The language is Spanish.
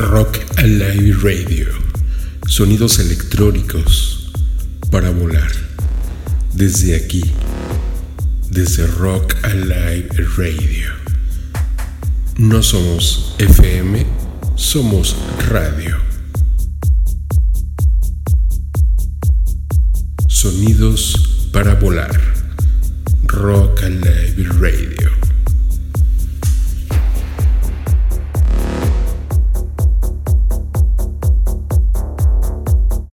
Rock Alive Radio. Sonidos electrónicos para volar. Desde aquí. Desde Rock Alive Radio. No somos FM, somos radio. Sonidos para volar. Rock Alive Radio.